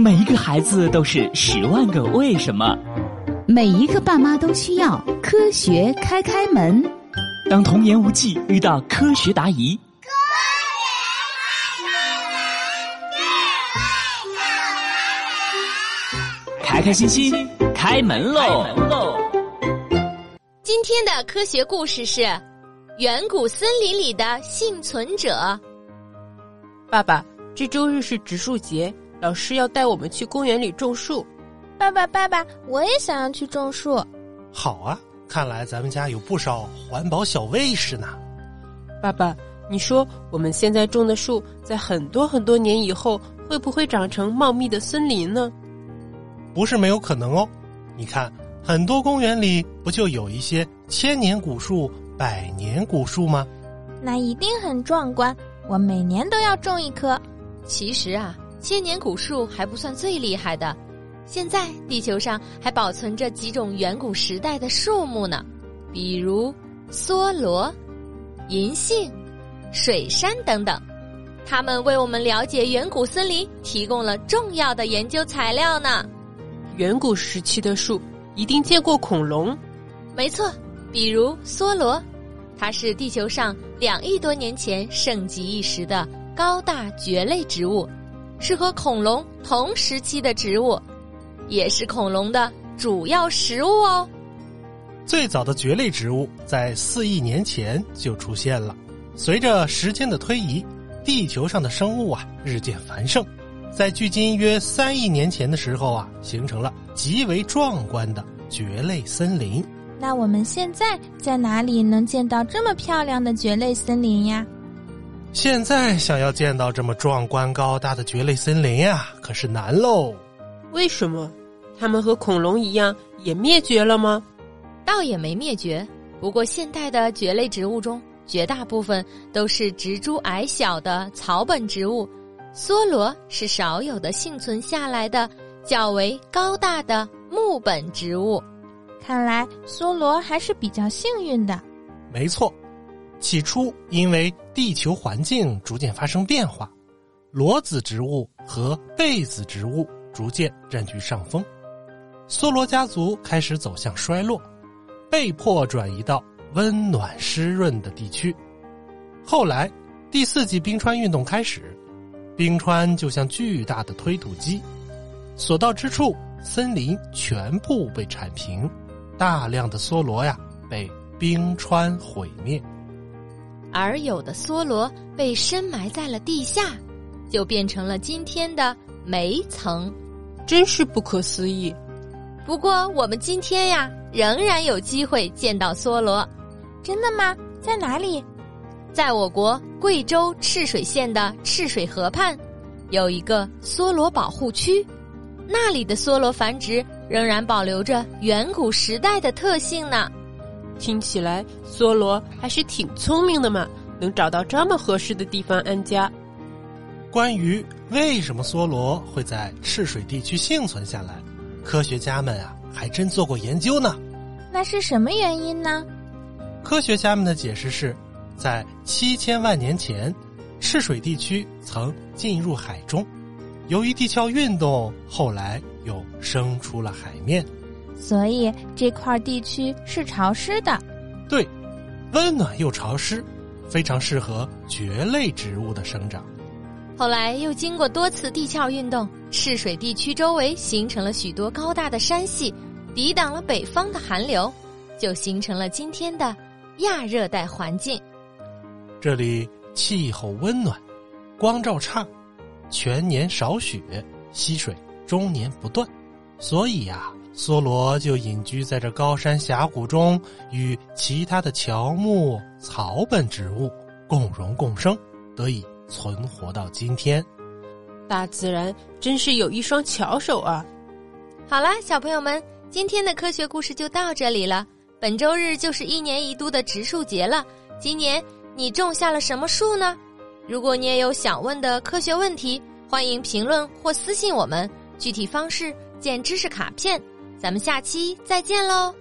每一个孩子都是十万个为什么，每一个爸妈都需要科学开开门。当童言无忌遇到科学答疑，开开心心开门喽！今天的科学故事是远古森林里的幸存者。爸爸，这周日是植树节，老师要带我们去公园里种树。爸爸，爸爸，我也想要去种树。好啊，看来咱们家有不少环保小卫士呢。爸爸，你说我们现在种的树，在很多很多年以后，会不会长成茂密的森林呢？不是没有可能哦。你看，很多公园里不就有一些千年古树、百年古树吗？那一定很壮观。我每年都要种一棵。其实啊，千年古树还不算最厉害的。现在地球上还保存着几种远古时代的树木呢，比如梭罗、银杏、水杉等等。它们为我们了解远古森林提供了重要的研究材料呢。远古时期的树一定见过恐龙。没错，比如梭罗，它是地球上两亿多年前盛极一时的高大蕨类植物，是和恐龙同时期的植物，也是恐龙的主要食物哦。最早的蕨类植物在四亿年前就出现了。随着时间的推移，地球上的生物啊日渐繁盛，在距今约三亿年前的时候啊，形成了极为壮观的蕨类森林。那我们现在在哪里能见到这么漂亮的蕨类森林呀？现在想要见到这么壮观高大的蕨类森林呀，可是难喽。为什么？它们和恐龙一样也灭绝了吗？倒也没灭绝，不过现代的蕨类植物中，绝大部分都是植株矮小的草本植物，梭罗是少有的幸存下来的较为高大的木本植物。看来梭罗还是比较幸运的。没错，起初因为地球环境逐渐发生变化，裸子植物和被子植物逐渐占据上风，梭罗家族开始走向衰落，被迫转移到温暖湿润的地区。后来，第四纪冰川运动开始，冰川就像巨大的推土机，所到之处，森林全部被铲平。大量的梭罗呀被冰川毁灭，而有的梭罗被深埋在了地下，就变成了今天的煤层，真是不可思议。不过我们今天呀，仍然有机会见到梭罗，真的吗？在哪里？在我国贵州赤水县的赤水河畔，有一个梭罗保护区，那里的梭罗繁殖。仍然保留着远古时代的特性呢。听起来梭罗还是挺聪明的嘛，能找到这么合适的地方安家。关于为什么梭罗会在赤水地区幸存下来，科学家们啊还真做过研究呢。那是什么原因呢？科学家们的解释是，在七千万年前，赤水地区曾进入海中，由于地壳运动，后来。又生出了海面，所以这块地区是潮湿的。对，温暖又潮湿，非常适合蕨类植物的生长。后来又经过多次地壳运动，赤水地区周围形成了许多高大的山系，抵挡了北方的寒流，就形成了今天的亚热带环境。这里气候温暖，光照差，全年少雪，溪水。终年不断，所以呀，梭罗就隐居在这高山峡谷中，与其他的乔木、草本植物共荣共生，得以存活到今天。大自然真是有一双巧手啊！好啦，小朋友们，今天的科学故事就到这里了。本周日就是一年一度的植树节了，今年你种下了什么树呢？如果你也有想问的科学问题，欢迎评论或私信我们。具体方式见知识卡片，咱们下期再见喽。